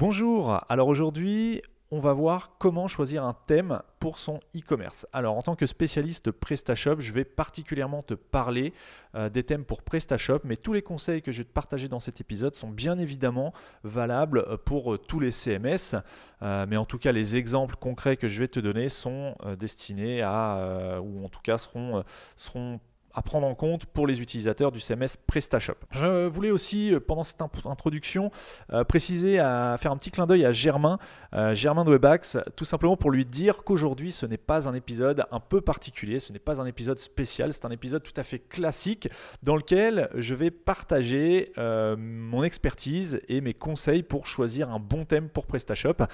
Bonjour, alors aujourd'hui on va voir comment choisir un thème pour son e-commerce. Alors en tant que spécialiste PrestaShop, je vais particulièrement te parler euh, des thèmes pour PrestaShop, mais tous les conseils que je vais te partager dans cet épisode sont bien évidemment valables euh, pour euh, tous les CMS, mais en tout cas les exemples concrets que je vais te donner sont destinés à, ou en tout cas seront, seront à prendre en compte pour les utilisateurs du CMS PrestaShop. Je voulais aussi, euh, pendant cette introduction, euh, préciser, à faire un petit clin d'œil à Germain, euh, Germain de Webax, tout simplement pour lui dire qu'aujourd'hui, ce n'est pas un épisode un peu particulier, ce n'est pas un épisode spécial, c'est un épisode tout à fait classique dans lequel je vais partager mon expertise et mes conseils pour choisir un bon thème pour PrestaShop,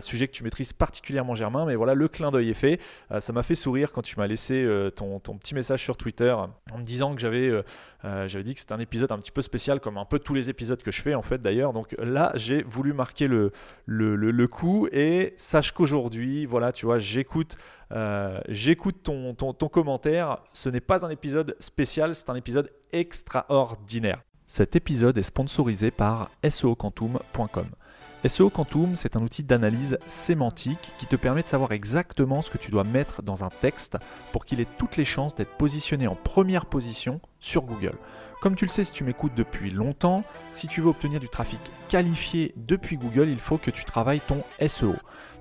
sujet que tu maîtrises particulièrement Germain, mais voilà, le clin d'œil est fait. ça m'a fait sourire quand tu m'as laissé ton, ton petit message sur Twitter en me disant que j'avais euh, euh, j'avais dit que c'était un épisode un petit peu spécial, comme un peu tous les épisodes que je fais en fait d'ailleurs. Donc là, j'ai voulu marquer le, le, coup et sache qu'aujourd'hui, voilà, tu vois, j'écoute. Euh, j'écoute ton, ton, ton commentaire. Ce n'est pas un épisode spécial, c'est un épisode extraordinaire. Cet épisode est sponsorisé par SEOquantum.com. SEO Quantum, c'est un outil d'analyse sémantique qui te permet de savoir exactement ce que tu dois mettre dans un texte pour qu'il ait toutes les chances d'être positionné en première position sur Google. Comme tu le sais si tu m'écoutes depuis longtemps, si tu veux obtenir du trafic qualifié depuis Google, il faut que tu travailles ton SEO.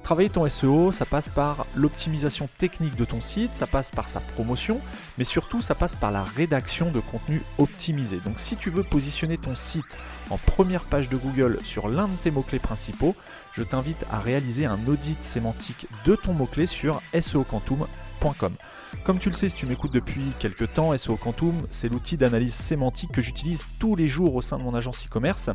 Travailler ton SEO, ça passe par l'optimisation technique de ton site, ça passe par sa promotion, mais surtout ça passe par la rédaction de contenu optimisé. Donc si tu veux positionner ton site en première page de Google sur l'un de tes mots-clés principaux, je t'invite à réaliser un audit sémantique de ton mot-clé sur seoquantum.com. Comme tu le sais si tu m'écoutes depuis quelques temps, SEO Quantum, c'est l'outil d'analyse sémantique que j'utilise tous les jours au sein de mon agence e-commerce.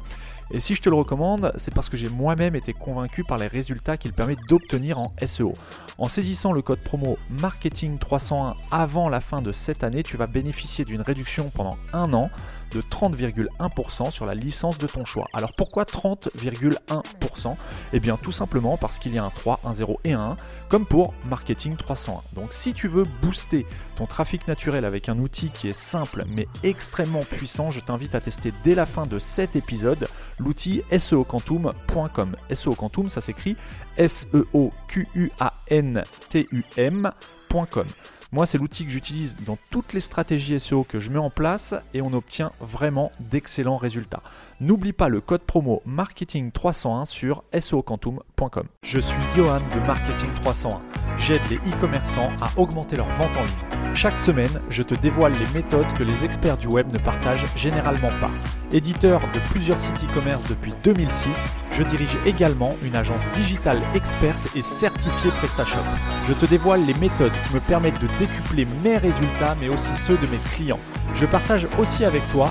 Et si je te le recommande, c'est parce que j'ai moi-même été convaincu par les résultats qu'il permet d'obtenir en SEO. En saisissant le code promo Marketing 301 avant la fin de cette année, tu vas bénéficier d'une réduction pendant un an de 30,1% sur la licence de ton choix. Alors pourquoi 30,1% Eh bien tout simplement parce qu'il y a un 3, un 0 et un 1, comme pour Marketing 301. Donc si tu veux booster ton trafic naturel avec un outil qui est simple mais extrêmement puissant, je t'invite à tester dès la fin de cet épisode l'outil seoquantum.com. SEOquantum, ça s'écrit S-E-O-Q-U-A-N-T-U-M.com. Moi, c'est l'outil que j'utilise dans toutes les stratégies SEO que je mets en place et on obtient vraiment d'excellents résultats. N'oublie pas le code promo marketing301 sur seoquantum.com. Je suis Johan de Marketing 301. J'aide les e-commerçants à augmenter leur vente en ligne. Chaque semaine, je te dévoile les méthodes que les experts du web ne partagent généralement pas. Éditeur de plusieurs sites e-commerce depuis 2006, je dirige également une agence digitale experte et certifiée PrestaShop. Je te dévoile les méthodes qui me permettent de décupler mes résultats mais aussi ceux de mes clients. Je partage aussi avec toi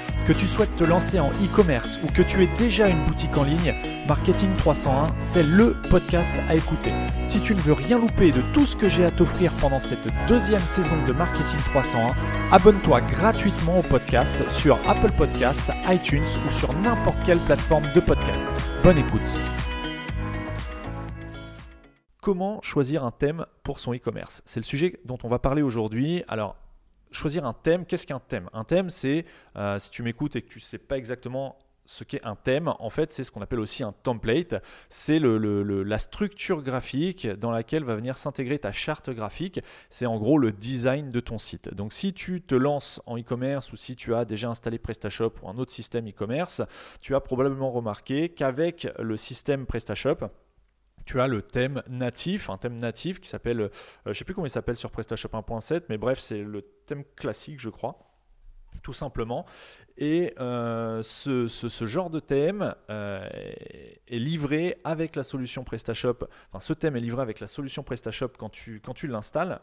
Que tu souhaites te lancer en e-commerce ou que tu aies déjà une boutique en ligne, Marketing 301, c'est le podcast à écouter. Si tu ne veux rien louper de tout ce que j'ai à t'offrir pendant cette deuxième saison de Marketing 301, abonne-toi gratuitement au podcast sur Apple Podcast, iTunes ou sur n'importe quelle plateforme de podcast. Bonne écoute. Comment choisir un thème pour son e-commerce? C'est le sujet dont on va parler aujourd'hui. Alors, choisir un thème, qu'est-ce qu'un thème? Un thème, c'est, euh, si tu m'écoutes et que tu ne sais pas exactement ce qu'est un thème, en fait, c'est ce qu'on appelle aussi un template. C'est la structure graphique dans laquelle va venir s'intégrer ta charte graphique. C'est en gros le design de ton site. Donc, si tu te lances en e-commerce ou si tu as déjà installé PrestaShop ou un autre système e-commerce, tu as probablement remarqué qu'avec le système PrestaShop, tu as le thème natif, un thème natif qui s'appelle, euh, je ne sais plus comment il s'appelle sur PrestaShop 1.7, mais bref, c'est le thème classique, je crois, tout simplement. Et euh, ce, genre de thème euh, est livré avec la solution PrestaShop, enfin ce thème est livré avec la solution PrestaShop quand tu, l'installes.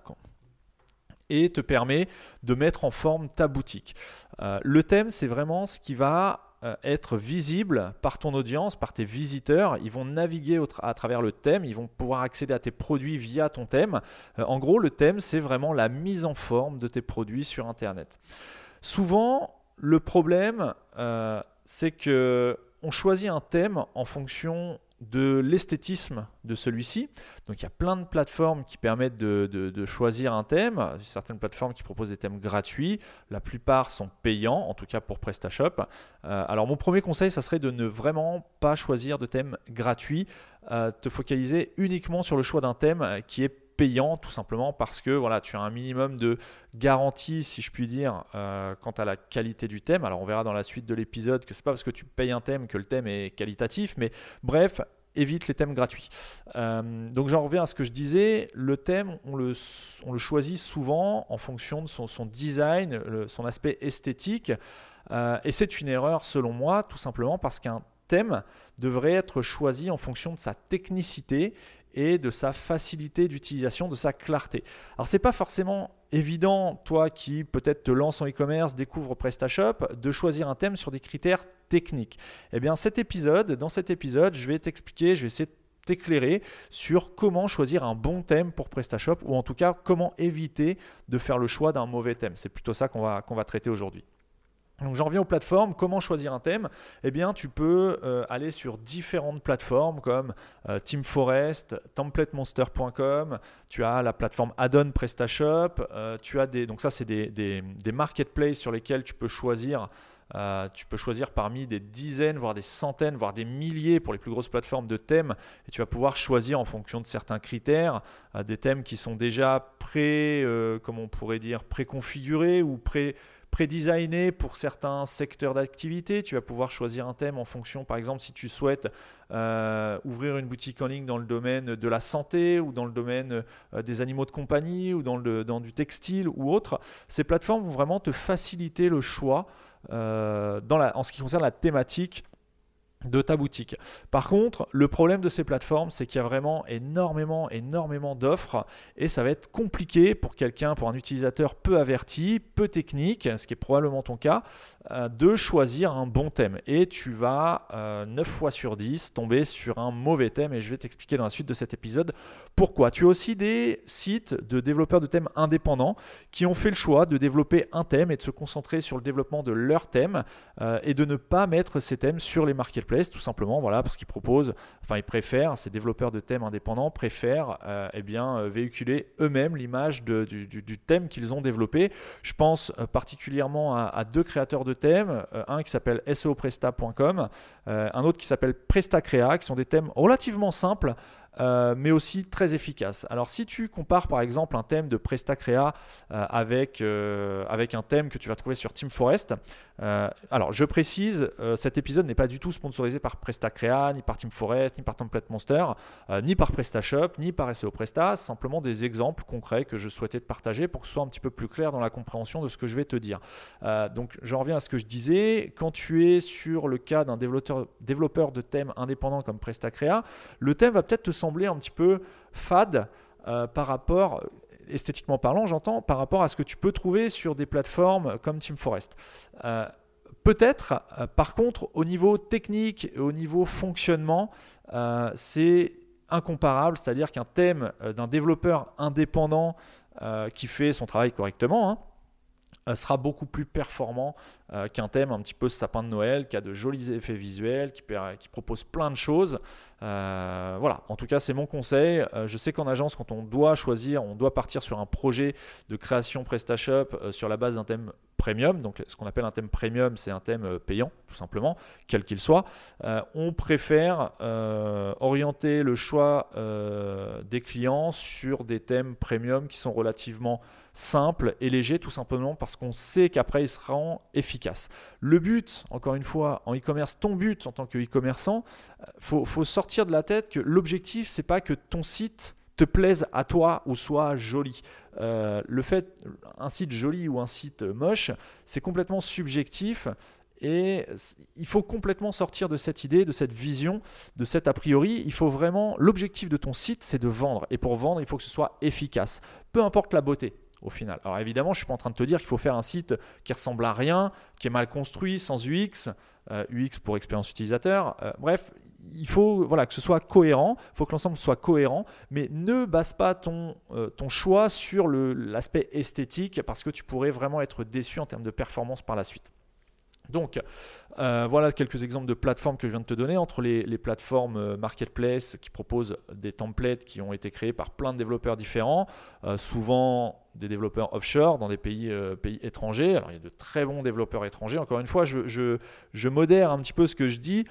et te permet de mettre en forme ta boutique. le thème, c'est vraiment ce qui va être visible par ton audience, par tes visiteurs. Ils vont naviguer à travers le thème, ils vont pouvoir accéder à tes produits via ton thème. Euh, en gros, le thème, c'est vraiment la mise en forme de tes produits sur Internet. Souvent, le problème, euh, c'est que on choisit un thème en fonction de l'esthétisme de celui-ci. Donc il y a plein de plateformes qui permettent de, choisir un thème, certaines plateformes qui proposent des thèmes gratuits, la plupart sont payants, en tout cas pour PrestaShop. Euh, alors mon premier conseil, ça serait de ne vraiment pas choisir de thème gratuit, euh, te focaliser uniquement sur le choix d'un thème qui est payant tout simplement parce que voilà, tu as un minimum de garantie, si je puis dire, euh, quant à la qualité du thème. Alors on verra dans la suite de l'épisode que c'est pas parce que tu payes un thème que le thème est qualitatif, mais bref, évite les thèmes gratuits. Euh, donc j'en reviens à ce que je disais, le thème, on le, choisit souvent en fonction de son, design, son aspect esthétique, euh, et c'est une erreur selon moi, tout simplement parce qu'un thème devrait être choisi en fonction de sa technicité et de sa facilité d'utilisation, de sa clarté. Alors c'est pas forcément évident, toi qui peut-être te lance en e-commerce, découvre PrestaShop, de choisir un thème sur des critères techniques. Eh bien cet épisode, dans cet épisode, je vais t'expliquer, je vais essayer de t'éclairer sur comment choisir un bon thème pour PrestaShop ou en tout cas comment éviter de faire le choix d'un mauvais thème. C'est plutôt ça qu'on va traiter aujourd'hui. Donc j'en reviens aux plateformes. Comment choisir un thème? Eh bien, tu peux euh, aller sur différentes plateformes comme euh, Team Forest, templatemonster.com. Tu as la plateforme Addon PrestaShop. Euh, tu as des donc ça c'est des, marketplaces sur lesquels tu peux choisir. tu peux choisir parmi des dizaines, voire des centaines, voire des milliers pour les plus grosses plateformes de thèmes, et tu vas pouvoir choisir en fonction de certains critères des thèmes qui sont déjà pré, comment on pourrait dire, préconfigurés ou pré prédesigné pour certains secteurs d'activité. Tu vas pouvoir choisir un thème en fonction, par exemple, si tu souhaites euh, ouvrir une boutique en ligne dans le domaine de la santé ou dans le domaine euh, des animaux de compagnie ou dans, le, dans du textile ou autre. Ces plateformes vont vraiment te faciliter le choix euh, dans la, en ce qui concerne la thématique de ta boutique. Par contre, le problème de ces plateformes, c'est qu'il y a vraiment énormément, énormément d'offres et ça va être compliqué pour quelqu'un, pour un utilisateur peu averti, peu technique, ce qui est probablement ton cas, euh, de choisir un bon thème. Et tu vas 9 euh, fois sur 10 tomber sur un mauvais thème et je vais t'expliquer dans la suite de cet épisode pourquoi. Tu as aussi des sites de développeurs de thèmes indépendants qui ont fait le choix de développer un thème et de se concentrer sur le développement de leur thème euh, et de ne pas mettre ces thèmes sur les marketplaces tout simplement, voilà, parce qu'ils proposent, enfin ils préfèrent, ces développeurs de thèmes indépendants préfèrent euh, eh bien, euh, véhiculer eux-mêmes l'image du, thème qu'ils ont développé. Je pense euh, particulièrement à, deux créateurs de thèmes, un qui s'appelle sopresta.com, un autre qui s'appelle PrestaCrea, qui sont des thèmes relativement simples euh, mais aussi très efficace. Alors si tu compares par exemple un thème de PrestaCrea euh, avec, euh, avec un thème que tu vas trouver sur Team Forest, alors je précise, cet épisode n'est pas du tout sponsorisé par PrestaCrea, ni par Team Forest, ni par Template Monster, ni par PrestaShop, ni par SEO Presta, simplement des exemples concrets que je souhaitais te partager pour que ce soit un petit peu plus clair dans la compréhension de ce que je vais te dire. donc je reviens à ce que je disais, quand tu es sur le cas d'un développeur, développeur de thème indépendant comme PrestaCrea, le thème va peut-être te sembler un petit peu fade euh, par rapport, esthétiquement parlant, j'entends, par rapport à ce que tu peux trouver sur des plateformes comme Team Forest. Euh, peut-être, euh, par contre, au niveau technique et au niveau fonctionnement, c'est incomparable, c'est-à-dire qu'un thème d'un développeur indépendant qui fait son travail correctement, hein, sera beaucoup plus performant euh, qu'un thème un petit peu sapin de Noël, qui a de jolis effets visuels, qui, qui propose plein de choses. Euh, voilà, en tout cas c'est mon conseil. je sais qu'en agence, quand on doit choisir, on doit partir sur un projet de création PrestaShop sur la base d'un thème premium. Donc ce qu'on appelle un thème premium, c'est un thème payant, tout simplement, quel qu'il soit. on préfère orienter le choix des clients sur des thèmes premium qui sont relativement simple et léger, tout simplement parce qu'on sait qu'après il sera efficace. Le but, encore une fois, en e-commerce, ton but en tant que e-commerçant, faut, faut sortir de la tête que l'objectif, c'est pas que ton site te plaise à toi ou soit joli. Euh, le fait, un site joli ou un site moche, c'est complètement subjectif. Et il faut complètement sortir de cette idée, de cette vision, de cet a priori. Il faut vraiment, l'objectif de ton site, c'est de vendre. Et pour vendre, il faut que ce soit efficace. Peu importe la beauté. au final. Alors évidemment, je suis pas en train de te dire qu'il faut faire un site qui ressemble à rien, qui est mal construit, sans UX, UX pour expérience utilisateur. bref, il faut que ce soit cohérent, il faut que l'ensemble soit cohérent, mais ne base pas ton, ton choix sur l'aspect esthétique parce que tu pourrais vraiment être déçu en termes de performance par la suite. Donc, euh, voilà quelques exemples de plateformes que je viens de te donner. Entre les, plateformes euh, marketplace qui proposent des templates qui ont été créés par plein de développeurs différents, euh, souvent des développeurs offshore dans des pays, pays étrangers. Alors il y a de très bons développeurs étrangers. Encore une fois, je, je, modère un petit peu ce que je dis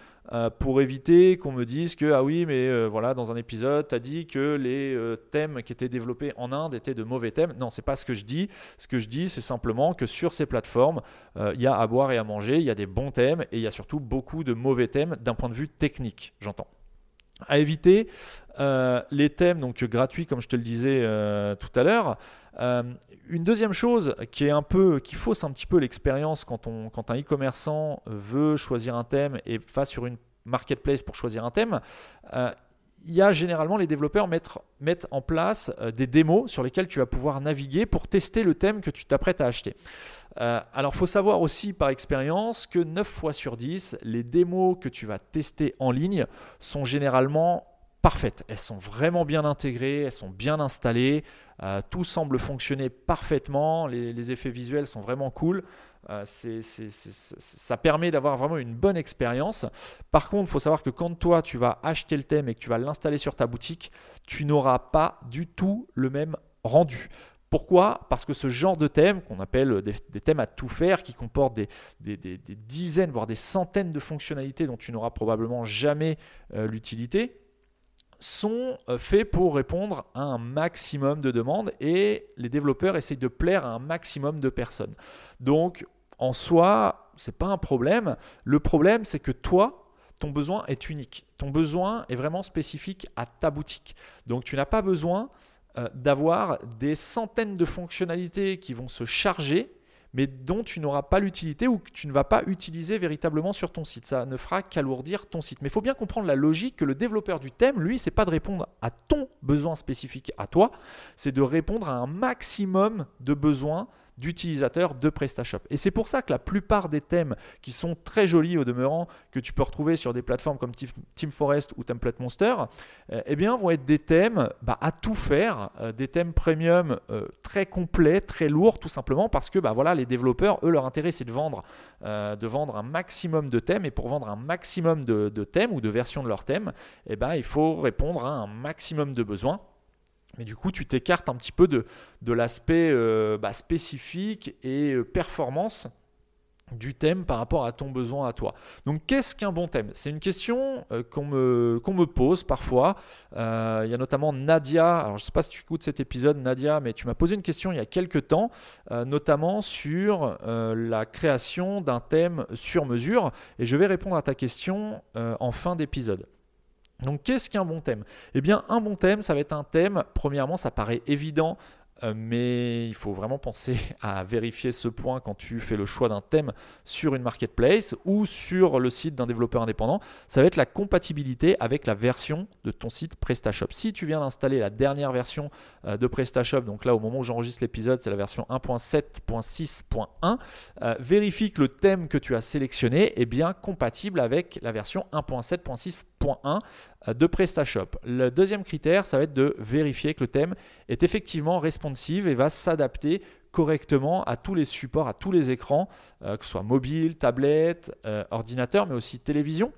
pour éviter qu'on me dise que, ah oui, mais voilà, dans un épisode, tu as dit que les thèmes qui étaient développés en Inde étaient de mauvais thèmes. Non, c'est pas ce que je dis. Ce que je dis, c'est simplement que sur ces plateformes, il y a à boire et à manger, il y a des bons thèmes et il y a surtout beaucoup de mauvais thèmes d'un point de vue technique, j'entends. À éviter euh, les thèmes donc gratuits comme je te le disais euh, tout à l'heure. Euh, une deuxième chose qui est un peu qui fausse un petit peu l'expérience quand, un e-commerçant veut choisir un thème et va sur une marketplace pour choisir un thème, il y a généralement les développeurs mettent, en place des démos sur lesquelles tu vas pouvoir naviguer pour tester le thème que tu t'apprêtes à acheter. Euh, alors, faut savoir aussi par expérience que 9 fois sur 10, les démos que tu vas tester en ligne sont généralement parfaites. Elles sont vraiment bien intégrées, elles sont bien installées, euh, tout semble fonctionner parfaitement, les, effets visuels sont vraiment cool. Euh, ça permet d'avoir vraiment une bonne expérience. Par contre, il faut savoir que quand toi tu vas acheter le thème et que tu vas l'installer sur ta boutique, tu n'auras pas du tout le même rendu. Pourquoi? Parce que ce genre de thème, qu'on appelle des, thèmes à tout faire, qui comportent des, dizaines, voire des centaines de fonctionnalités dont tu n'auras probablement jamais euh, l'utilité, sont euh, faits pour répondre à un maximum de demandes et les développeurs essayent de plaire à un maximum de personnes. Donc, en soi, ce n'est pas un problème. Le problème, c'est que toi, ton besoin est unique. Ton besoin est vraiment spécifique à ta boutique. Donc, tu n'as pas besoin euh, d'avoir des centaines de fonctionnalités qui vont se charger, mais dont tu n'auras pas l'utilité ou que tu ne vas pas utiliser véritablement sur ton site. Ça ne fera qu'alourdir ton site. Mais il faut bien comprendre la logique que le développeur du thème, lui, c'est pas de répondre à ton besoin spécifique à toi, c'est de répondre à un maximum de besoins d'utilisateurs de PrestaShop. Et c'est pour ça que la plupart des thèmes qui sont très jolis au demeurant, que tu peux retrouver sur des plateformes comme Team Forest ou Template Monster, euh, eh bien, vont être des thèmes bah, à tout faire, euh, des thèmes premium euh, très complets, très lourds, tout simplement parce que bah, voilà, les développeurs, eux, leur intérêt, c'est de vendre, vendre un maximum de thèmes. Et pour vendre un maximum de, thèmes ou de versions de leurs thèmes, eh ben, il faut répondre à un maximum de besoins. Mais du coup, tu t'écartes un petit peu de, l'aspect euh, bah, spécifique et euh, performance du thème par rapport à ton besoin à toi. Donc qu'est-ce qu'un bon thème? C'est une question euh, qu'on me pose parfois. il y a notamment Nadia, alors je ne sais pas si tu écoutes cet épisode Nadia, mais tu m'as posé une question il y a quelques temps, notamment sur la création d'un thème sur mesure, et je vais répondre à ta question en fin d'épisode. Donc qu'est-ce qu'un bon thème? Eh bien un bon thème, ça va être un thème, premièrement ça paraît évident mais il faut vraiment penser à vérifier ce point quand tu fais le choix d'un thème sur une marketplace ou sur le site d'un développeur indépendant. Ça va être la compatibilité avec la version de ton site PrestaShop. Si tu viens d'installer la dernière version euh, de PrestaShop, donc là au moment où j'enregistre l'épisode, c'est la version 1.7.6.1, euh, vérifie que le thème que tu as sélectionné est bien compatible avec la version 1.7.6.1 de PrestaShop. Le deuxième critère, ça va être de vérifier que le thème est effectivement responsive et va s'adapter correctement à tous les supports, à tous les écrans, euh, que ce soit mobile, tablette, euh, ordinateur, mais aussi télévision.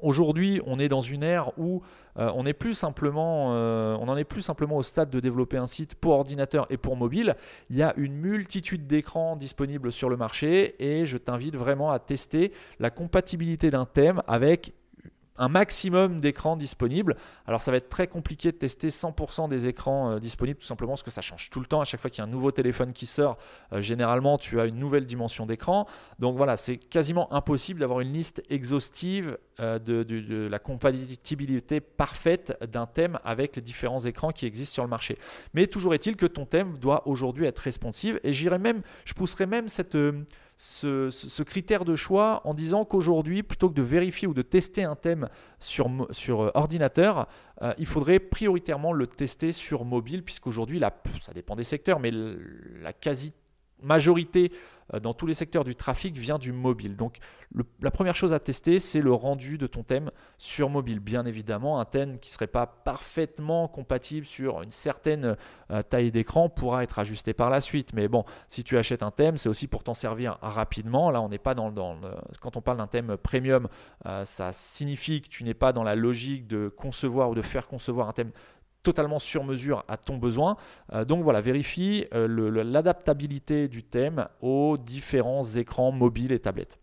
Aujourd'hui, on est dans une ère où euh, on, est on en est plus simplement au stade de développer un site pour ordinateur et pour mobile. Il y a une multitude d'écrans disponibles sur le marché et je t'invite vraiment à tester la compatibilité d'un thème avec un maximum d'écrans disponibles. Alors ça va être très compliqué de tester 100% des écrans euh, disponibles tout simplement parce que ça change tout le temps. À chaque fois qu'il y a un nouveau téléphone qui sort, euh, généralement tu as une nouvelle dimension d'écran. Donc voilà, c'est quasiment impossible d'avoir une liste exhaustive euh, de, la compatibilité parfaite d'un thème avec les différents écrans qui existent sur le marché. Mais toujours est-il que ton thème doit aujourd'hui être responsive et j'irai même, je pousserai même cette ce, critère de choix en disant qu'aujourd'hui, plutôt que de vérifier ou de tester un thème sur, sur euh, ordinateur, euh, il faudrait prioritairement le tester sur mobile, puisqu'aujourd'hui, ça dépend des secteurs, mais la quasi majorité dans tous les secteurs du trafic vient du mobile. Donc la première chose à tester, c'est le rendu de ton thème sur mobile. Bien évidemment, un thème qui ne serait pas parfaitement compatible sur une certaine euh, taille d'écran pourra être ajusté par la suite. Mais bon, si tu achètes un thème, c'est aussi pour t'en servir rapidement. Là, on n'est pas dans, dans le... Quand on parle d'un thème premium, euh, ça signifie que tu n'es pas dans la logique de concevoir ou de faire concevoir un thème totalement sur mesure à ton besoin. Euh, donc voilà, vérifie euh, l'adaptabilité du thème aux différents écrans mobiles et tablettes.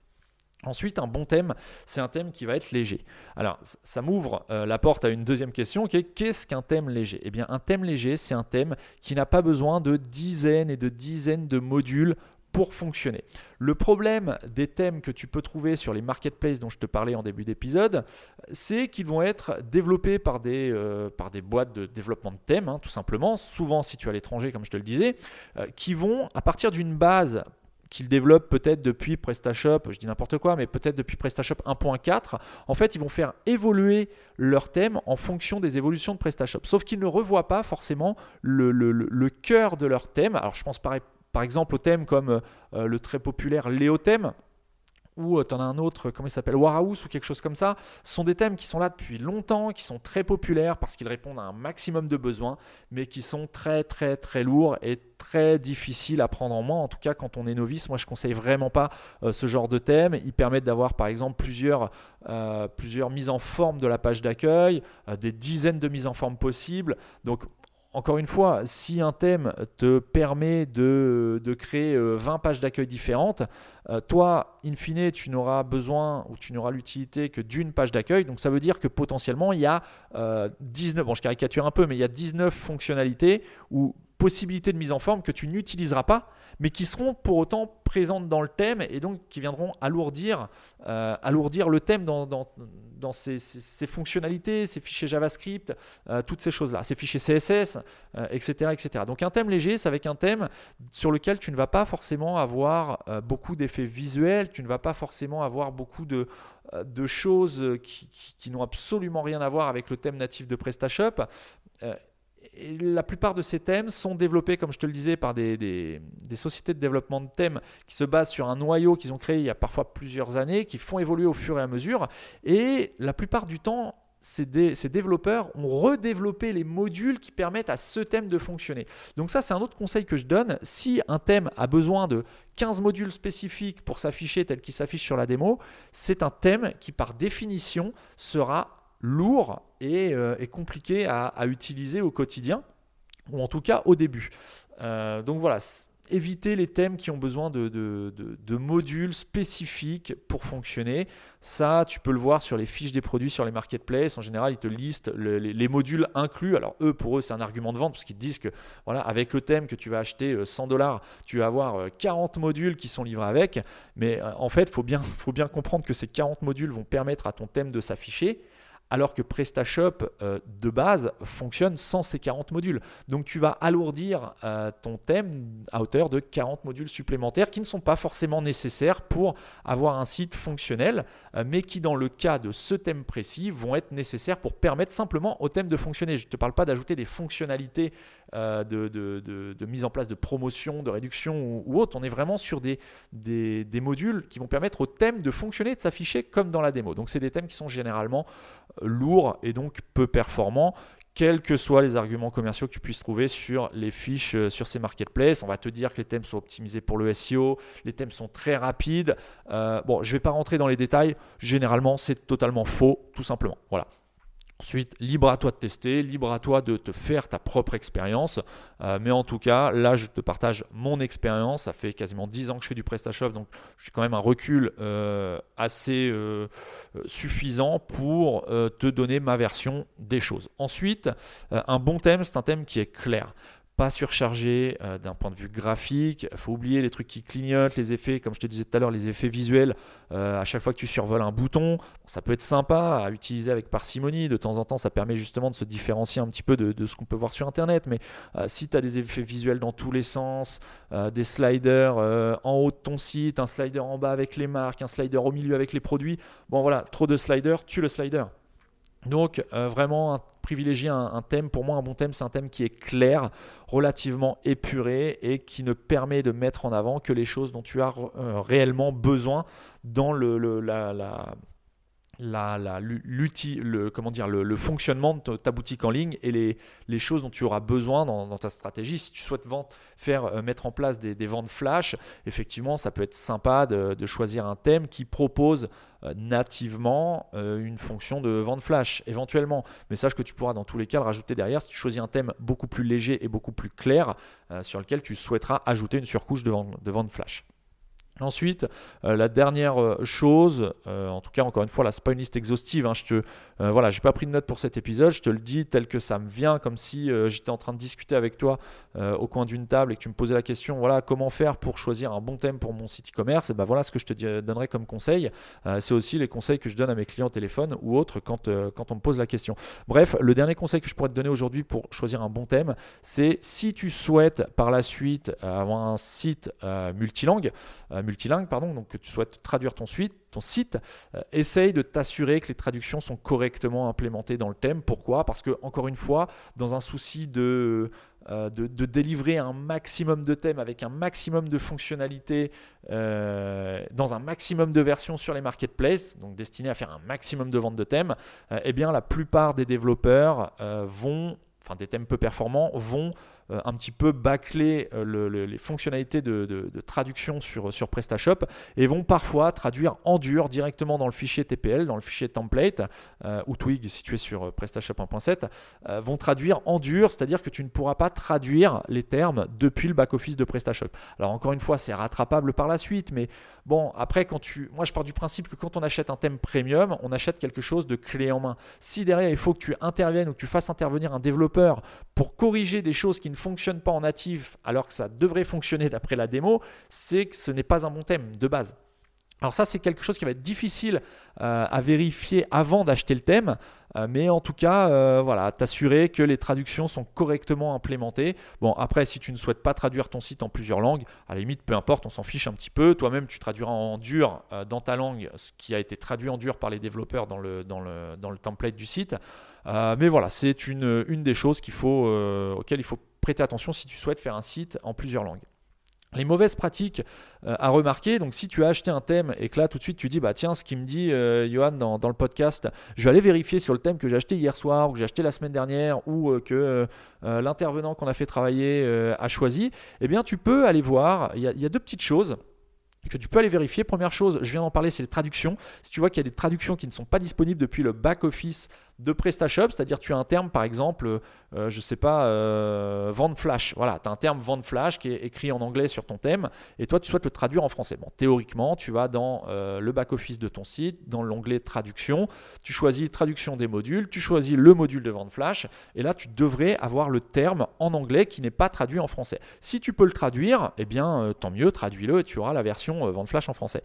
Ensuite, un bon thème, c'est un thème qui va être léger. Alors, ça m'ouvre euh, la porte à une deuxième question, qui est qu'est-ce qu'un thème léger? Eh bien, un thème léger, c'est un thème qui n'a pas besoin de dizaines et de dizaines de modules pour fonctionner. Le problème des thèmes que tu peux trouver sur les marketplaces dont je te parlais en début d'épisode, c'est qu'ils vont être développés par des, euh, par des boîtes de développement de thèmes, hein, tout simplement, souvent situées à l'étranger, comme je te le disais, euh, qui vont, à partir d'une base qu'ils développent peut-être depuis PrestaShop, je dis n'importe quoi, mais peut-être depuis PrestaShop 1.4, en fait, ils vont faire évoluer leur thème en fonction des évolutions de PrestaShop. Sauf qu'ils ne revoient pas forcément le, le, le, cœur de leur thème. Alors, je pense pareil par exemple au thème comme euh, le très populaire Léothème, ou euh, tu en as un autre, comment il s'appelle, Warhouse ou quelque chose comme ça, sont des thèmes qui sont là depuis longtemps, qui sont très populaires parce qu'ils répondent à un maximum de besoins, mais qui sont très très très lourds et très difficiles à prendre en main. En tout cas, quand on est novice, moi je conseille vraiment pas euh, ce genre de thème. Ils permettent d'avoir par exemple plusieurs, plusieurs mises en forme de la page d'accueil, des dizaines de mises en forme possibles. Donc encore une fois, si un thème te permet de, créer 20 euh, pages d'accueil différentes, euh, toi, in fine, tu n'auras besoin ou tu n'auras l'utilité que d'une page d'accueil. Donc ça veut dire que potentiellement, il y a 19, euh, bon je caricature un peu, mais il y a 19 fonctionnalités ou possibilités de mise en forme que tu n'utiliseras pas mais qui seront pour autant présentes dans le thème et donc qui viendront alourdir, euh, alourdir le thème dans, dans, ses, fonctionnalités, ses fichiers JavaScript, euh, toutes ces choses-là, ses fichiers CSS, etc., etc. Donc un thème léger, c'est avec un thème sur lequel tu ne vas pas forcément avoir euh, beaucoup d'effets visuels, tu ne vas pas forcément avoir beaucoup de, de choses qui, qui n'ont absolument rien à voir avec le thème natif de PrestaShop la plupart de ces thèmes sont développés, comme je te le disais, par des, sociétés de développement de thèmes qui se basent sur un noyau qu'ils ont créé il y a parfois plusieurs années, qui font évoluer au fur et à mesure. Et la plupart du temps, ces, développeurs ont redéveloppé les modules qui permettent à ce thème de fonctionner. Donc ça, c'est un autre conseil que je donne. Si un thème a besoin de 15 modules spécifiques pour s'afficher tel qu'il s'affiche sur la démo, c'est un thème qui, par définition, sera lourd et, euh, compliqué à, utiliser au quotidien, ou en tout cas au début. Euh, donc voilà, éviter les thèmes qui ont besoin de, modules spécifiques pour fonctionner. Ça, tu peux le voir sur les fiches des produits, sur les marketplaces. En général, ils te listent les, modules inclus. Alors eux, pour eux, c'est un argument de vente parce qu'ils te disent que voilà, avec le thème que tu vas acheter 100 euh, dollars, tu vas avoir 40 modules qui sont livrés avec. Mais en fait, faut bien, faut bien comprendre que ces 40 modules vont permettre à ton thème de s'afficher alors que PrestaShop euh, de base fonctionne sans ces 40 modules. Donc tu vas alourdir euh, ton thème à hauteur de 40 modules supplémentaires qui ne sont pas forcément nécessaires pour avoir un site fonctionnel, euh, mais qui dans le cas de ce thème précis vont être nécessaires pour permettre simplement au thème de fonctionner. Je ne te parle pas d'ajouter des fonctionnalités de, mise en place de promotion, de réduction ou, autre. On est vraiment sur des, modules qui vont permettre au thème de fonctionner, de s'afficher comme dans la démo. Donc c'est des thèmes qui sont généralement lourd et donc peu performant quels que soient les arguments commerciaux que tu puisses trouver sur les fiches euh, sur ces marketplaces. On va te dire que les thèmes sont optimisés pour le SEO, les thèmes sont très rapides. Euh, bon, je ne vais pas rentrer dans les détails. Généralement, c'est totalement faux, tout simplement. Voilà. Ensuite, libre à toi de tester, libre à toi de te faire ta propre expérience. Euh, mais en tout cas, là, je te partage mon expérience. Ça fait quasiment 10 ans que je fais du PrestaShop, donc j'ai quand même un recul euh, assez euh, suffisant pour te donner ma version des choses. Ensuite, un bon thème, c'est un thème qui est clair. Pas surchargé euh, d'un point de vue graphique. Il faut oublier les trucs qui clignotent, les effets, comme je te disais tout à l'heure, les effets visuels. Euh, à chaque fois que tu survoles un bouton, ça peut être sympa à utiliser avec parcimonie. De temps en temps, ça permet justement de se différencier un petit peu de, ce qu'on peut voir sur Internet. Mais euh, si tu as des effets visuels dans tous les sens, des sliders en haut de ton site, un slider en bas avec les marques, un slider au milieu avec les produits, bon voilà, trop de sliders, tue le slider. Donc vraiment privilégier un, thème. Pour moi, un bon thème, c'est un thème qui est clair, relativement épuré et qui ne permet de mettre en avant que les choses dont tu as euh, réellement besoin dans le, la la, le, comment dire, le, fonctionnement de ta boutique en ligne et les, choses dont tu auras besoin dans, ta stratégie. Si tu souhaites faire euh, mettre en place des, des, ventes flash, effectivement, ça peut être sympa de, choisir un thème qui propose euh, nativement euh, une fonction de vente flash, éventuellement. Mais sache que tu pourras dans tous les cas le rajouter derrière si tu choisis un thème beaucoup plus léger et beaucoup plus clair sur lequel tu souhaiteras ajouter une surcouche de de vente flash. Ensuite, euh, la dernière euh, chose, euh, en tout cas encore une fois, là c'est pas une liste exhaustive. Hein, je te, voilà, j'ai pas pris de note pour cet épisode. Je te le dis tel que ça me vient, comme si j'étais en train de discuter avec toi au coin d'une table et que tu me posais la question, voilà, comment faire pour choisir un bon thème pour mon site e-commerce? Et ben voilà ce que je te donnerai comme conseil. c'est aussi les conseils que je donne à mes clients téléphone ou autres quand quand on me pose la question. Bref, le dernier conseil que je pourrais te donner aujourd'hui pour choisir un bon thème, c'est si tu souhaites par la suite avoir un site multilingue multilingue, pardon, donc que tu souhaites traduire ton, suite, ton site, euh, essaye de t'assurer que les traductions sont correctement implémentées dans le thème. Pourquoi? Parce que, encore une fois, dans un souci de, euh, de, délivrer un maximum de thèmes avec un maximum de fonctionnalités euh, dans un maximum de versions sur les marketplaces, donc destiné à faire un maximum de ventes de thèmes, eh bien la plupart des développeurs vont, enfin des thèmes peu performants, vont euh, un petit peu bâcler euh, les fonctionnalités de, traduction sur, PrestaShop et vont parfois traduire en dur directement dans le fichier TPL, dans le fichier template euh, ou Twig situé sur PrestaShop 1.7, vont traduire en dur, c'est-à-dire que tu ne pourras pas traduire les termes depuis le back-office de PrestaShop. Alors encore une fois, c'est rattrapable par la suite, mais bon, après, quand tu... moi je pars du principe que quand on achète un thème premium, on achète quelque chose de clé en main. Si derrière il faut que tu interviennes ou que tu fasses intervenir un développeur pour corriger des choses qui ne fonctionne pas en natif alors que ça devrait fonctionner d'après la démo, c'est que ce n'est pas un bon thème de base. Alors ça, c'est quelque chose qui va être difficile euh, à vérifier avant d'acheter le thème, euh, mais en tout cas, euh, voilà, t'assurer que les traductions sont correctement implémentées. Bon, après, si tu ne souhaites pas traduire ton site en plusieurs langues, à la limite, peu importe, on s'en fiche un petit peu. Toi-même, tu traduiras en dur dans ta langue ce qui a été traduit en dur par les développeurs dans le, dans le, dans le template du site. mais voilà, c'est une, une des choses qu'il faut, auxquelles il faut prêter attention si tu souhaites faire un site en plusieurs langues. Les mauvaises pratiques euh, à remarquer, donc si tu as acheté un thème et que là tout de suite tu dis bah tiens ce qui me dit euh, Johan dans, le podcast, je vais aller vérifier sur le thème que j'ai acheté hier soir ou que j'ai acheté la semaine dernière ou euh, que l'intervenant qu'on a fait travailler a choisi, eh bien tu peux aller voir, il y, a deux petites choses que tu peux aller vérifier. Première chose, je viens d'en parler, c'est les traductions. Si tu vois qu'il y a des traductions qui ne sont pas disponibles depuis le back-office de PrestaShop, c'est-à-dire tu as un terme par exemple, euh, je ne sais pas, euh, vente flash. Voilà, tu as un terme vente flash qui est écrit en anglais sur ton thème et toi tu souhaites le traduire en français. Bon, théoriquement, tu vas dans euh, le back-office de ton site, dans l'onglet traduction, tu choisis traduction des modules, tu choisis le module de vente flash et là tu devrais avoir le terme en anglais qui n'est pas traduit en français. Si tu peux le traduire, eh bien tant mieux, traduis-le et tu auras la version vente flash en français.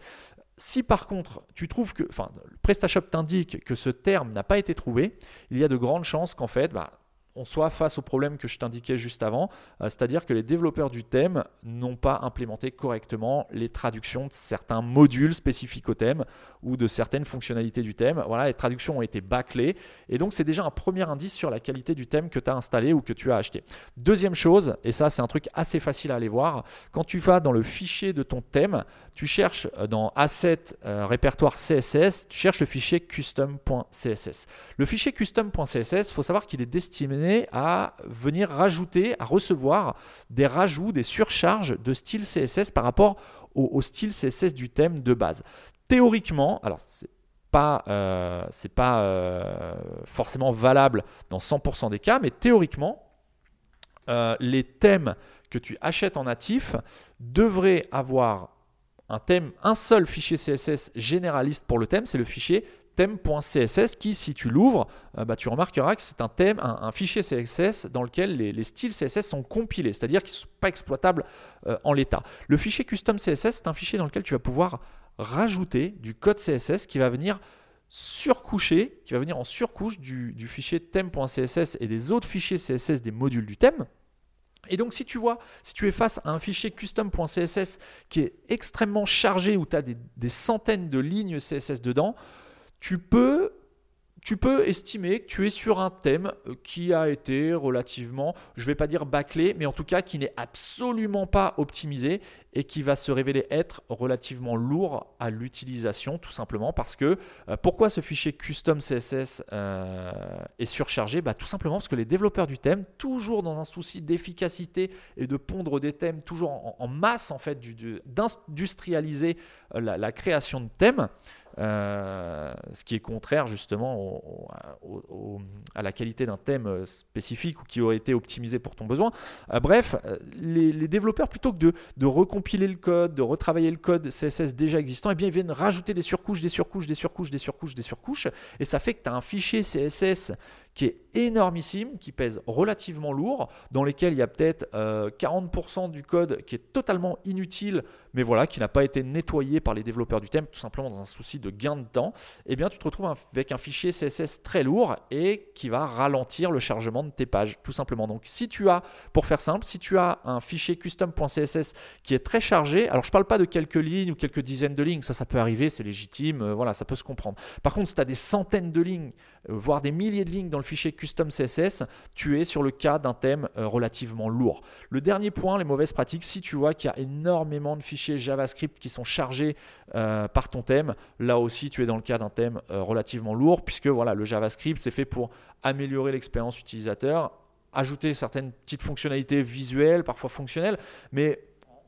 Si par contre tu trouves que, enfin, PrestaShop t'indique que ce terme n'a pas été trouvé, il y a de grandes chances qu'en fait, bah, on soit face au problème que je t'indiquais juste avant, euh, c'est-à-dire que les développeurs du thème n'ont pas implémenté correctement les traductions de certains modules spécifiques au thème ou de certaines fonctionnalités du thème. Voilà, les traductions ont été bâclées et donc c'est déjà un premier indice sur la qualité du thème que tu as installé ou que tu as acheté. Deuxième chose, et ça c'est un truc assez facile à aller voir, quand tu vas dans le fichier de ton thème, tu cherches euh, dans Asset euh, répertoire CSS, tu cherches le fichier custom.css. Le fichier custom.css, il faut savoir qu'il est destiné à venir rajouter, à recevoir des rajouts, des surcharges de style CSS par rapport au, style CSS du thème de base. Théoriquement, alors c'est pas, euh, c'est pas forcément valable dans 100% des cas, mais théoriquement, les thèmes que tu achètes en natif devraient avoir un thème, un seul fichier CSS généraliste pour le thème, c'est le fichier thème.css qui, si tu l'ouvres, euh, bah, tu remarqueras que c'est un fichier CSS dans lequel les, styles CSS sont compilés, c'est-à-dire qu'ils ne sont pas exploitables euh, en l'état. Le fichier custom CSS, c'est un fichier dans lequel tu vas pouvoir rajouter du code CSS qui va venir surcoucher, qui va venir en surcouche du, du fichier thème.css et des autres fichiers CSS des modules du thème. Et donc si tu vois, si tu es face à un fichier custom.css qui est extrêmement chargé, où tu as des, centaines de lignes CSS dedans, tu peux tu peux estimer que tu es sur un thème euh, qui a été relativement, je ne vais pas dire bâclé, mais en tout cas qui n'est absolument pas optimisé et qui va se révéler être relativement lourd à l'utilisation, tout simplement parce que euh, pourquoi ce fichier custom CSS euh, est surchargé? Bah, Tout simplement parce que les développeurs du thème, toujours dans un souci d'efficacité et de pondre des thèmes, toujours en, masse en fait, d'industrialiser la, la, création de thèmes, euh, ce qui est contraire justement à la qualité d'un thème spécifique ou qui aurait été optimisé pour ton besoin. Euh, bref, euh, les, développeurs, plutôt que de, recompiler le code, de retravailler le code CSS déjà existant, eh bien, ils viennent rajouter des surcouches, des surcouches, des surcouches, des surcouches, des surcouches, et ça fait que tu as un fichier CSS qui est énormissime, qui pèse relativement lourd, dans lesquels il y a peut-être 40% euh, du code qui est totalement inutile, mais voilà, qui n'a pas été nettoyé par les développeurs du thème, tout simplement dans un souci de gain de temps, eh bien tu te retrouves avec un fichier CSS très lourd et qui va ralentir le chargement de tes pages, tout simplement. Donc si tu as, pour faire simple, si tu as un fichier custom.css qui est très chargé, alors je ne parle pas de quelques lignes ou quelques dizaines de lignes, ça ça peut arriver, c'est légitime, euh, voilà, ça peut se comprendre. Par contre, si tu as des centaines de lignes, euh, voire des milliers de lignes dans le fichier custom CSS, tu es sur le cas d'un thème euh, relativement lourd. Le dernier point, les mauvaises pratiques, si tu vois qu'il y a énormément de fichiers JavaScript qui sont chargés euh, par ton thème, là aussi tu es dans le cas d'un thème relativement lourd, puisque voilà, le JavaScript c'est fait pour améliorer l'expérience utilisateur, ajouter certaines petites fonctionnalités visuelles, parfois fonctionnelles, mais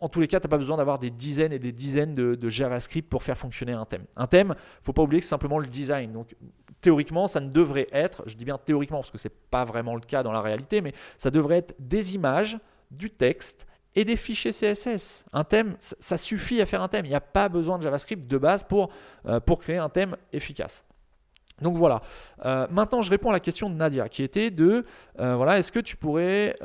en tous les cas, tu n'as pas besoin d'avoir des dizaines et des dizaines de, JavaScript pour faire fonctionner un thème. Un thème, faut pas oublier que c'est simplement le design. Donc, théoriquement, ça ne devrait être, je dis bien théoriquement parce que ce n'est pas vraiment le cas dans la réalité, mais ça devrait être des images, du texte et des fichiers CSS. Un thème, ça suffit à faire un thème. Il n'y a pas besoin de JavaScript de base pour, euh, créer un thème efficace. Donc voilà. Euh, maintenant, je réponds à la question de Nadia, qui était de euh, voilà, est-ce que tu pourrais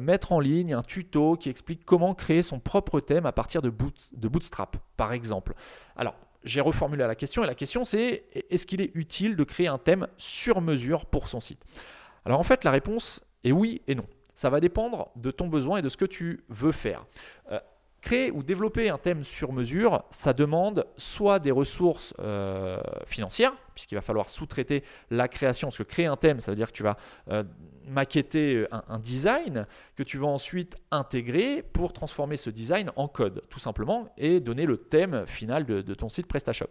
mettre en ligne un tuto qui explique comment créer son propre thème à partir de, de Bootstrap, par exemple? Alors, j'ai reformulé la question et la question c'est est-ce qu'il est utile de créer un thème sur mesure pour son site? Alors en fait la réponse est oui et non. Ça va dépendre de ton besoin et de ce que tu veux faire. Euh, Créer ou développer un thème sur mesure, ça demande soit des ressources euh, financières, puisqu'il va falloir sous-traiter la création, parce que créer un thème, ça veut dire que tu vas euh, maqueter un, design que tu vas ensuite intégrer pour transformer ce design en code, tout simplement, et donner le thème final de, ton site PrestaShop.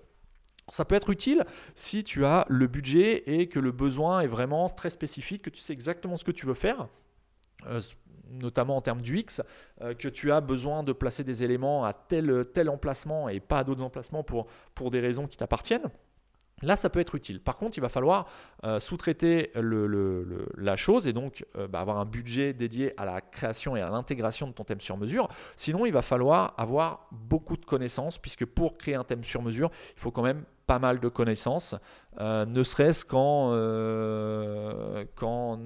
Ça peut être utile si tu as le budget et que le besoin est vraiment très spécifique, que tu sais exactement ce que tu veux faire. Euh, notamment en termes du X, euh, que tu as besoin de placer des éléments à tel, tel emplacement et pas à d'autres emplacements pour, pour des raisons qui t'appartiennent. Là, ça peut être utile. Par contre, il va falloir euh, sous-traiter la chose et donc bah, avoir un budget dédié à la création et à l'intégration de ton thème sur mesure. Sinon, il va falloir avoir beaucoup de connaissances puisque pour créer un thème sur mesure, il faut quand même pas mal de connaissances, euh, ne serait-ce qu'en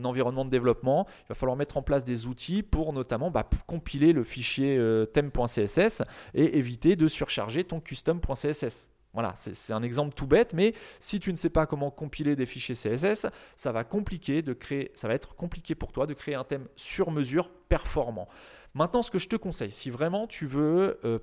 environnement de développement. Il va falloir mettre en place des outils pour notamment bah, compiler le fichier thème.css et éviter de surcharger ton custom.css. Voilà, c'est un exemple tout bête, mais si tu ne sais pas comment compiler des fichiers CSS, ça va, compliquer de créer, ça va être compliqué pour toi de créer un thème sur mesure performant. Maintenant, ce que je te conseille, si vraiment tu veux euh,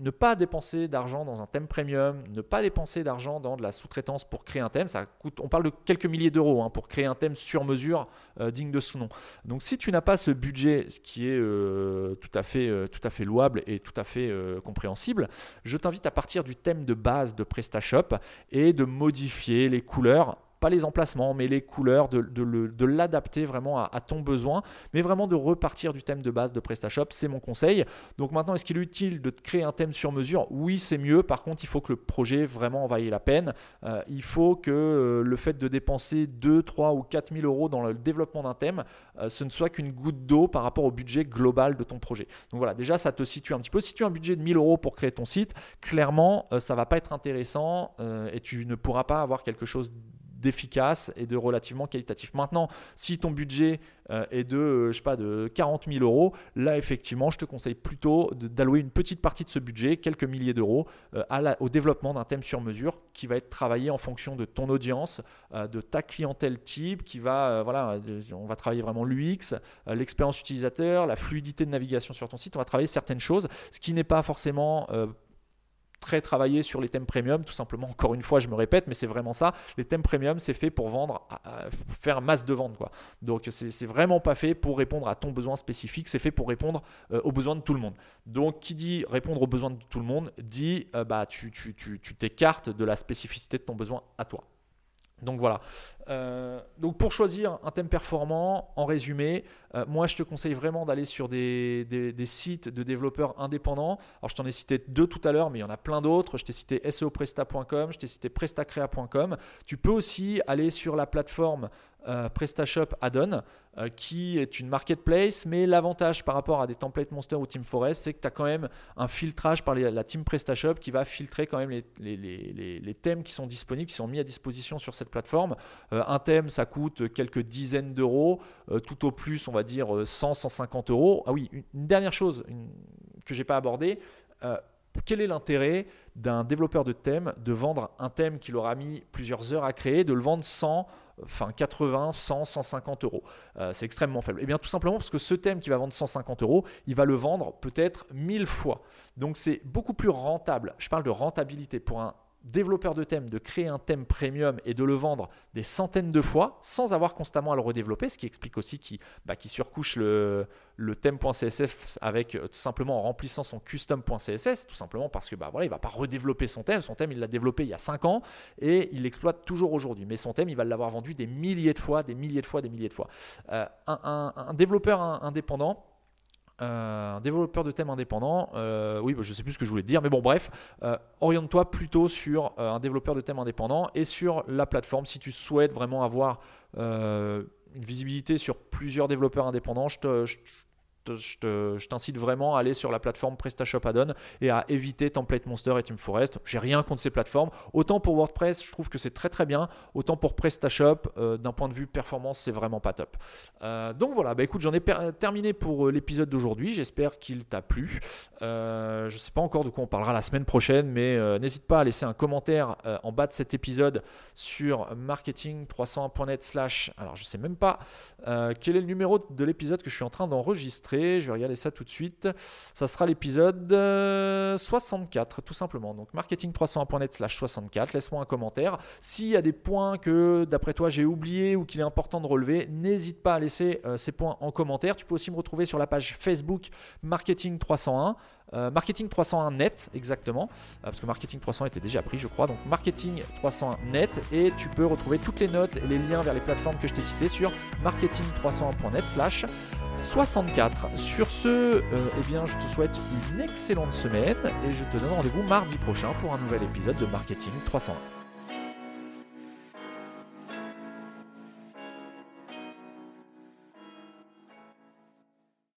ne pas dépenser d'argent dans un thème premium, ne pas dépenser d'argent dans de la sous-traitance pour créer un thème, ça coûte, on parle de quelques milliers d'euros hein, pour créer un thème sur mesure euh, digne de ce nom. Donc si tu n'as pas ce budget, ce qui est euh, tout, à fait, tout à fait louable et tout à fait compréhensible, je t'invite à partir du thème de base de PrestaShop et de modifier les couleurs pas les emplacements, mais les couleurs, de, l'adapter vraiment à, ton besoin, mais vraiment de repartir du thème de base de PrestaShop, c'est mon conseil. Donc maintenant, est-ce qu'il est utile de créer un thème sur mesure? Oui, c'est mieux. Par contre, il faut que le projet vraiment en vaille la peine. Euh, il faut que euh, le fait de dépenser 2, 3 ou 4 000 euros dans le développement d'un thème, euh, ce ne soit qu'une goutte d'eau par rapport au budget global de ton projet. Donc voilà, déjà, ça te situe un petit peu. Si tu as un budget de 1000 euros pour créer ton site, clairement, ça va pas être intéressant et tu ne pourras pas avoir quelque chose d'efficace et de relativement qualitatif. Maintenant, si ton budget euh, est de, euh, je sais pas, de 40 000 euros, là effectivement, je te conseille plutôt d'allouer une petite partie de ce budget, quelques milliers d'euros, euh, au développement d'un thème sur mesure qui va être travaillé en fonction de ton audience, de ta clientèle type, qui va, voilà, on va travailler vraiment l'UX, l'expérience utilisateur, la fluidité de navigation sur ton site. On va travailler certaines choses, ce qui n'est pas forcément très travaillé sur les thèmes premium, tout simplement. Encore une fois, je me répète, mais c'est vraiment ça. Les thèmes premium, c'est fait pour vendre, faire masse de vente, quoi. Donc, c'est vraiment pas fait pour répondre à ton besoin spécifique. C'est fait pour répondre euh, aux besoins de tout le monde. Donc, qui dit répondre aux besoins de tout le monde, dit euh, bah tu t'écartes de la spécificité de ton besoin à toi. Donc voilà. Euh, donc pour choisir un thème performant, en résumé, euh, moi je te conseille vraiment d'aller sur des, sites de développeurs indépendants. Alors je t'en ai cité deux tout à l'heure, mais il y en a plein d'autres. Je t'ai cité seopresta.com, je t'ai cité prestacrea.com. Tu peux aussi aller sur la plateforme euh, PrestaShop Addon, euh, qui est une marketplace, mais l'avantage par rapport à des templates Monster ou Team Forest, c'est que tu as quand même un filtrage par la team PrestaShop qui va filtrer quand même les, thèmes qui sont disponibles, qui sont mis à disposition sur cette plateforme. Euh, un thème, ça coûte quelques dizaines d'euros, tout au plus, on va dire 100, 150 euros. Ah oui, une, dernière chose que j'ai pas abordée quel est l'intérêt d'un développeur de thème de vendre un thème qu'il aura mis plusieurs heures à créer, de le vendre sans enfin 80, 100, 150 euros. Euh, c'est extrêmement faible. Et eh bien tout simplement parce que ce thème qui va vendre 150 euros, il va le vendre peut-être 1000 fois. Donc c'est beaucoup plus rentable. Je parle de rentabilité pour un développeur de thème de créer un thème premium et de le vendre des centaines de fois sans avoir constamment à le redévelopper, ce qui explique aussi qu'il bah, surcouche le, le thème.csf avec euh, tout simplement en remplissant son custom.css, tout simplement parce que bah, voilà, il ne va pas redévelopper son thème. Son thème, il l'a développé il y a 5 ans et il l'exploite toujours aujourd'hui. Mais son thème, il va l'avoir vendu des milliers de fois, des milliers de fois, des milliers de fois. Euh, un, développeur indépendant, un développeur de thème indépendant, oui, bah, je sais plus ce que je voulais dire, mais bon, bref, oriente-toi plutôt sur un développeur de thème indépendant et sur la plateforme si tu souhaites vraiment avoir une visibilité sur plusieurs développeurs indépendants. Je te, t'incite vraiment à aller sur la plateforme PrestaShop Addon et à éviter Template Monster et Team Forest. J'ai rien contre ces plateformes. Autant pour WordPress, je trouve que c'est très très bien. Autant pour PrestaShop, euh, d'un point de vue performance, c'est vraiment pas top. Euh, donc voilà, bah écoute, j'en ai terminé pour euh, l'épisode d'aujourd'hui. J'espère qu'il t'a plu. je ne sais pas encore de quoi on parlera la semaine prochaine, mais n'hésite pas à laisser un commentaire en bas de cet épisode sur marketing301.net slash. Alors je sais même pas quel est le numéro de l'épisode que je suis en train d'enregistrer. Je vais regarder ça tout de suite. Ça sera l'épisode 64, euh, tout simplement. Donc marketing301.net slash 64. Laisse-moi un commentaire. S'il y a des points que, d'après toi, j'ai oublié ou qu'il est important de relever, n'hésite pas à laisser euh, ces points en commentaire. Tu peux aussi me retrouver sur la page Facebook Marketing301. Euh, marketing 301 net exactement. Euh, parce que marketing 300 était déjà pris je crois. Donc marketing 301 net et tu peux retrouver toutes les notes et les liens vers les plateformes que je t'ai citées sur marketing301.net slash 64 sur ce euh, eh bien je te souhaite une excellente semaine et je te donne rendez-vous mardi prochain pour un nouvel épisode de marketing 301